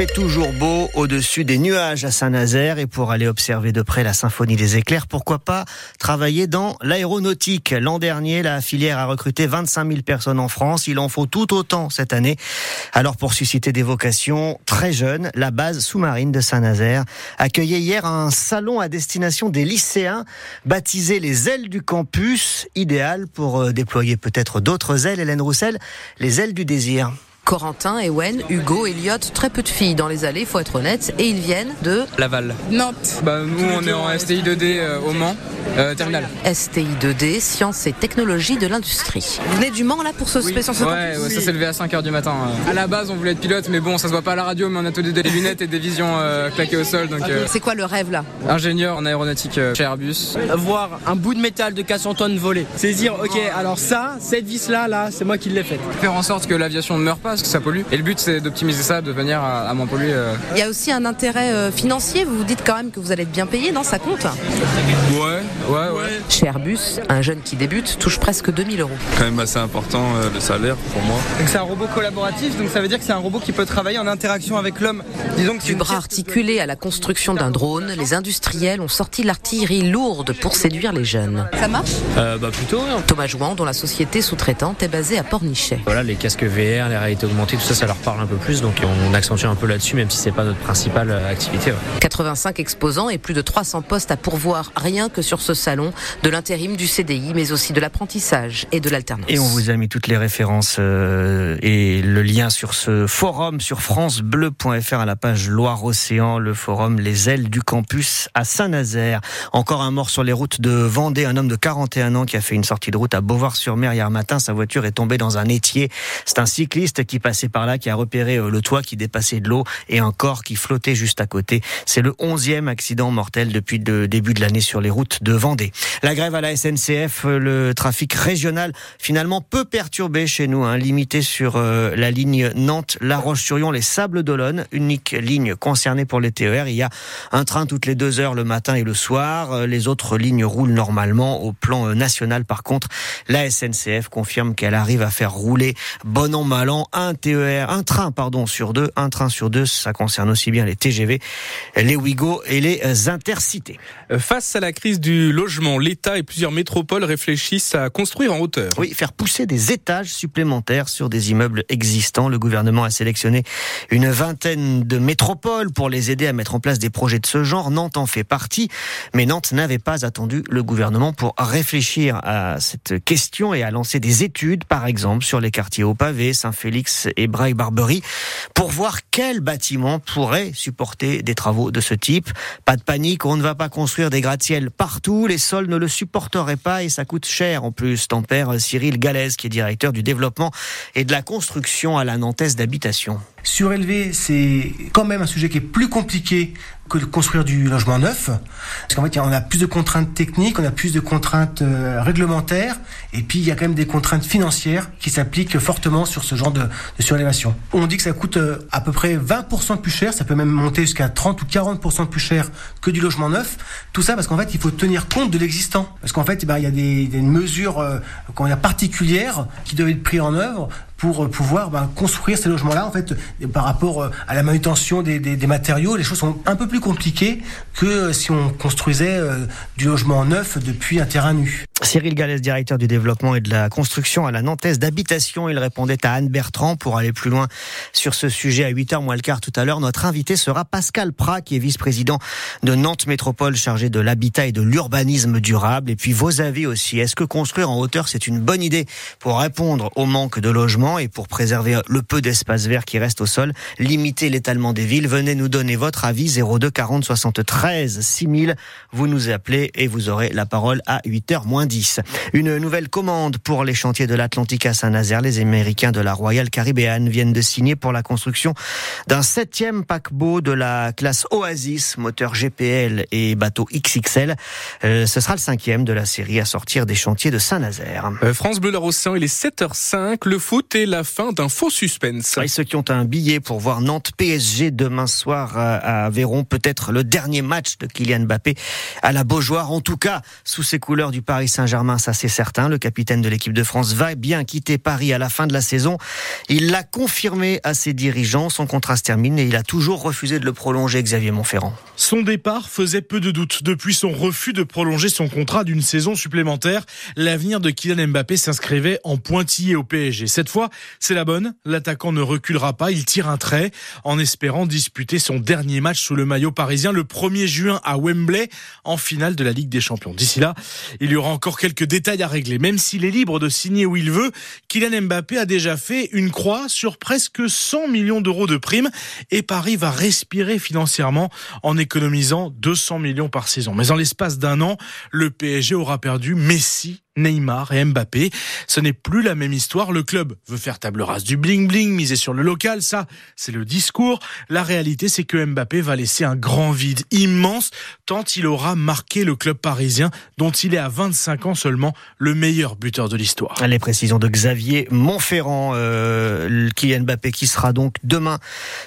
fait toujours beau au-dessus des nuages à Saint-Nazaire et pour aller observer de près la symphonie des éclairs, pourquoi pas travailler dans l'aéronautique. L'an dernier, la filière a recruté 25 000 personnes en France. Il en faut tout autant cette année. Alors pour susciter des vocations très jeunes, la base sous-marine de Saint-Nazaire accueillait hier un salon à destination des lycéens baptisé les ailes du campus, idéal pour euh, déployer peut-être d'autres ailes. Hélène Roussel, les ailes du désir. Corentin, Ewen, Hugo, Elliot, très peu de filles dans les allées, faut être honnête, et ils viennent de Laval. Nantes. Bah, nous, on est en STI 2D euh, au Mans, euh, terminal. STI 2D, sciences et technologies de l'industrie. Vous venez du Mans là pour ce Oui. spécial Ouais, ouais, ça s'est levé à 5h du matin. euh. À la base, on voulait être pilote, mais bon, ça se voit pas à la radio, mais on a tous des lunettes et des visions euh, claquées au sol. Donc, euh, C'est quoi le rêve là? Ingénieur en aéronautique euh, chez Airbus. voir un bout de métal de 400 tonnes voler. C'est dire, ok, alors ça, cette vis-là, là, c'est moi qui l'ai faite. Faire en sorte que l'aviation ne meure pas, parce que ça pollue. Et le but, c'est d'optimiser ça, de venir à, à moins polluer. euh. Il y a aussi un intérêt euh, financier, vous vous dites quand même que vous allez être bien payé, non Ça compte Ouais, ouais, ouais. Chez Airbus, un jeune qui débute touche presque 2000 euros. quand même assez important euh, le salaire pour moi. Donc c'est un robot collaboratif, donc ça veut dire que c'est un robot qui peut travailler en interaction avec l'homme. Disons que c'est Du bras articulé à la construction d'un drone, les industriels ont sorti l'artillerie lourde pour séduire les jeunes. Ça marche? Euh, bah plutôt, hein. Thomas Jouan, dont la société sous-traitante est basée à Pornichet. voilà, les casques VR, les augmentées, tout ça, ça leur parle un peu plus, donc on accentue un peu là-dessus, même si c'est pas notre principale euh, activité. ouais. 85 exposants et plus de 300 postes à pourvoir rien que sur ce salon, de l'intérim, du CDI, mais aussi de l'apprentissage et de l'alternance. Et on vous a mis toutes les références euh, et le lien sur ce forum sur francebleu.fr à la page Loire-Océan, le forum Les ailes du campus à Saint-Nazaire. Encore un mort sur les routes de Vendée, un homme de 41 ans qui a fait une sortie de route à Beauvoir-sur-Mer hier matin. Sa voiture est tombée dans un étier. C'est un cycliste qui passait par là qui a repéré euh, le toit qui dépassait de l'eau et un corps qui flottait juste à côté. C'est le 11e accident mortel depuis le début de l'année sur les routes de Vendée. La grève à la SNCF, euh, le trafic régional finalement peu perturbé chez nous, hein, limité sur euh, la ligne Nantes-La Roche-sur-Yon, les Sables d'Olonne, unique ligne concernée pour les TER. Il y a un train toutes les deux heures le matin et le soir. Les autres lignes roulent normalement. Au plan national, par contre, la SNCF confirme qu'elle arrive à faire rouler bon an mal an un TER, un train pardon sur deux, un train sur deux. Ça concerne aussi bien les TGV, les Ouigo et les Intercités. Face à la crise du logement, l'État et plusieurs métropoles réfléchissent à construire en hauteur. Oui, faire pousser des étages supplémentaires sur des immeubles existants. Le gouvernement a sélectionné une vingtaine de métropoles pour les aider à mettre en place des projets de ce genre. Nantes en fait partie, mais Nantes n'avait pas attendu le gouvernement pour réfléchir à cette question et à lancer des études, par exemple, sur les quartiers au pavé, Saint-Félix et Braille-Barberie, pour voir quel bâtiment pourrait supporter des travaux de ce type. Pas de panique, on ne va pas construire des gratte-ciel partout, les sols ne le supporteraient pas et ça coûte cher en plus, tempère Cyril Galès, qui est directeur du développement et de la construction à la Nantaise d'habitation. Surélevé, c'est quand même un sujet qui est plus compliqué que de construire du logement neuf. Parce qu'en fait, on a plus de contraintes techniques, on a plus de contraintes euh, réglementaires, et puis il y a quand même des contraintes financières qui s'appliquent fortement sur ce genre de, surélévation. On dit que ça coûte euh, à peu près 20% de plus cher, ça peut même monter jusqu'à 30 ou 40% de plus cher que du logement neuf. Tout ça parce qu'en fait, il faut tenir compte de l'existant. Parce qu'en fait, eh ben, il y a des, des mesures euh, particulières qui doivent être prises en œuvre pour euh, pouvoir ben, construire ces logements-là. En fait, par rapport euh, à la manutention des, matériaux, les choses sont un peu plus compliquées que si on construisait euh, du logement neuf depuis un terrain nu. Cyril Galès, directeur du développement et de la construction à la Nantaise d'habitation. Il répondait à Anne Bertrand pour aller plus loin sur ce sujet à 8h moins le quart tout à l'heure. Notre invité sera Pascal Prat, qui est vice-président de Nantes Métropole chargé de l'habitat et de l'urbanisme durable. Et puis vos avis aussi. Est-ce que construire en hauteur, c'est une bonne idée pour répondre au manque de logements et pour préserver le peu d'espace vert qui reste au sol, limiter l'étalement des villes? Venez nous donner votre avis 02 40 73 6000. Vous nous appelez et vous aurez la parole à 8h moins 10. Une nouvelle commande pour les chantiers de l'Atlantique à Saint-Nazaire. Les Américains de la Royal Caribbean viennent de signer pour la construction d'un septième paquebot de la classe Oasis, moteur GPL et bateau XXL. Euh, ce sera le cinquième de la série à sortir des chantiers de Saint-Nazaire. Euh, France Bleu Océan, il est 7h05. Le foot et la fin d'un faux suspense. Et ceux qui ont un billet pour voir Nantes PSG demain soir à, à verront peut-être le dernier match de Kylian Mbappé à la Beaujoire. En tout cas, sous ces couleurs du Paris Saint Saint-Germain, ça c'est certain. Le capitaine de l'équipe de France va bien quitter Paris à la fin de la saison. Il l'a confirmé à ses dirigeants. Son contrat se termine et il a toujours refusé de le prolonger, Xavier Montferrand. Son départ faisait peu de doute. Depuis son refus de prolonger son contrat d'une saison supplémentaire, l'avenir de Kylian Mbappé s'inscrivait en pointillé au PSG. Cette fois, c'est la bonne. L'attaquant ne reculera pas. Il tire un trait en espérant disputer son dernier match sous le maillot parisien le 1er juin à Wembley en finale de la Ligue des Champions. D'ici là, il y aura encore quelques détails à régler. Même s'il est libre de signer où il veut, Kylian Mbappé a déjà fait une croix sur presque 100 millions d'euros de primes et Paris va respirer financièrement en économisant 200 millions par saison. Mais en l'espace d'un an, le PSG aura perdu Messi, Neymar et Mbappé. Ce n'est plus la même histoire. Le club veut faire table rase du bling-bling, miser sur le local. Ça, c'est le discours. La réalité, c'est que Mbappé va laisser un grand vide immense tant il aura marqué le club parisien dont il est à 25 ans seulement le meilleur buteur de l'histoire. Les précisions de Xavier Montferrand, euh, Kylian Mbappé qui sera donc demain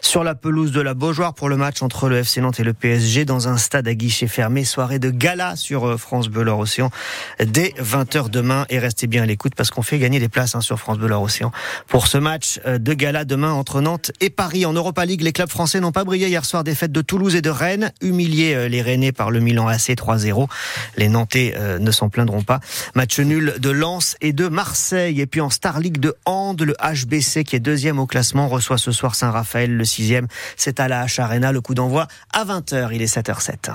sur la pelouse de la Beaujoire pour le match entre le FC Nantes et le PSG dans un stade à guichet fermé. Soirée de gala sur euh, France Bleu Océan dès 20h demain et restez bien à l'écoute parce qu'on fait gagner des places hein, sur France Bleu Océan pour ce match euh, de gala demain entre Nantes et Paris. En Europa League, les clubs français n'ont pas brillé hier soir. Défaite de Toulouse et de Rennes, humiliés euh, les Rennais par le Milan AC 3-0. Les Nantais ne s'en plaindront pas. Match nul de Lens et de Marseille. Et puis en Star League de Hand, le HBC qui est deuxième au classement reçoit ce soir Saint-Raphaël, le sixième. C'est à la H Arena. Le coup d'envoi à 20h. Il est 7h07.